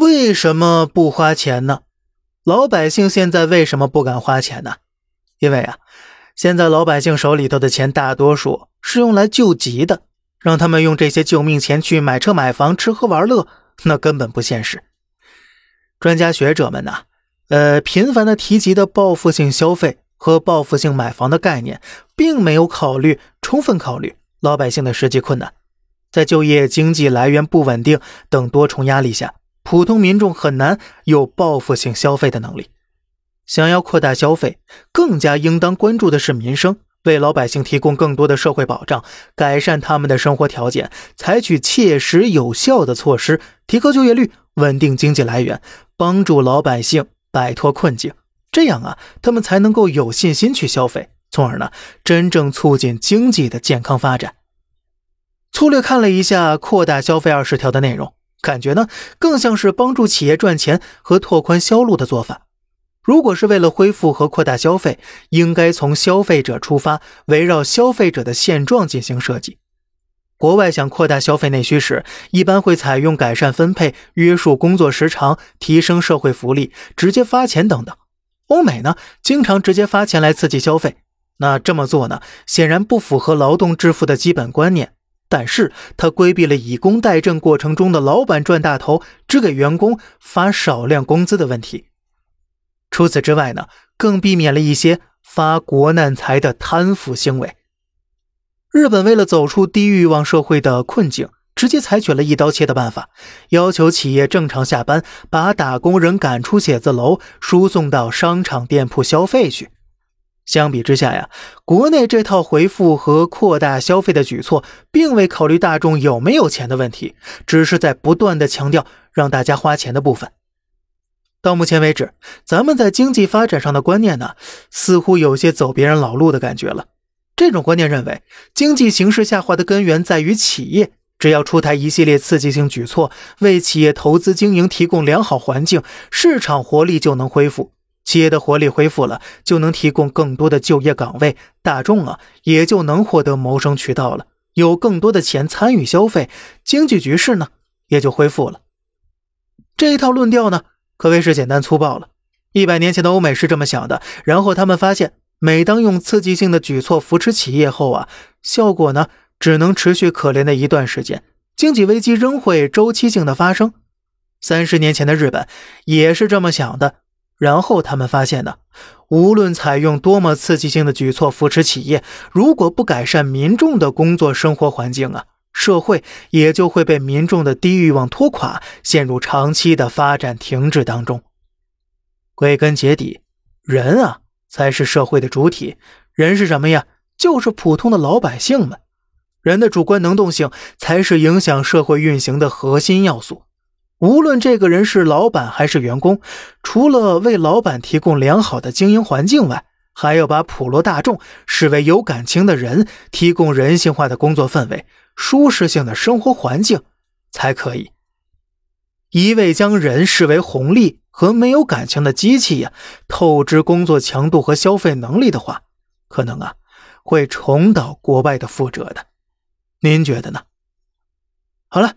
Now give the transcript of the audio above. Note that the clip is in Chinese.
为什么不花钱呢？老百姓现在为什么不敢花钱呢？因为啊，现在老百姓手里头的钱大多数是用来救急的，让他们用这些救命钱去买车买房、吃喝玩乐，那根本不现实。专家学者们呢，呃，频繁的提及的报复性消费和报复性买房的概念，并没有考虑充分考虑老百姓的实际困难，在就业、经济来源不稳定等多重压力下。普通民众很难有报复性消费的能力。想要扩大消费，更加应当关注的是民生，为老百姓提供更多的社会保障，改善他们的生活条件，采取切实有效的措施，提高就业率，稳定经济来源，帮助老百姓摆脱困境。这样啊，他们才能够有信心去消费，从而呢，真正促进经济的健康发展。粗略看了一下扩大消费二十条的内容。感觉呢，更像是帮助企业赚钱和拓宽销路的做法。如果是为了恢复和扩大消费，应该从消费者出发，围绕消费者的现状进行设计。国外想扩大消费内需时，一般会采用改善分配、约束工作时长、提升社会福利、直接发钱等等。欧美呢，经常直接发钱来刺激消费。那这么做呢，显然不符合劳动致富的基本观念。但是他规避了以工代赈过程中的老板赚大头，只给员工发少量工资的问题。除此之外呢，更避免了一些发国难财的贪腐行为。日本为了走出低欲望社会的困境，直接采取了一刀切的办法，要求企业正常下班，把打工人赶出写字楼，输送到商场店铺消费去。相比之下呀，国内这套回复和扩大消费的举措，并未考虑大众有没有钱的问题，只是在不断的强调让大家花钱的部分。到目前为止，咱们在经济发展上的观念呢，似乎有些走别人老路的感觉了。这种观念认为，经济形势下滑的根源在于企业，只要出台一系列刺激性举措，为企业投资经营提供良好环境，市场活力就能恢复。企业的活力恢复了，就能提供更多的就业岗位，大众啊也就能获得谋生渠道了，有更多的钱参与消费，经济局势呢也就恢复了。这一套论调呢可谓是简单粗暴了。一百年前的欧美是这么想的，然后他们发现，每当用刺激性的举措扶持企业后啊，效果呢只能持续可怜的一段时间，经济危机仍会周期性的发生。三十年前的日本也是这么想的。然后他们发现呢，无论采用多么刺激性的举措扶持企业，如果不改善民众的工作生活环境啊，社会也就会被民众的低欲望拖垮，陷入长期的发展停滞当中。归根结底，人啊才是社会的主体。人是什么呀？就是普通的老百姓们。人的主观能动性才是影响社会运行的核心要素。无论这个人是老板还是员工，除了为老板提供良好的经营环境外，还要把普罗大众视为有感情的人，提供人性化的工作氛围、舒适性的生活环境，才可以。一味将人视为红利和没有感情的机器呀，透支工作强度和消费能力的话，可能啊会重蹈国外的覆辙的。您觉得呢？好了，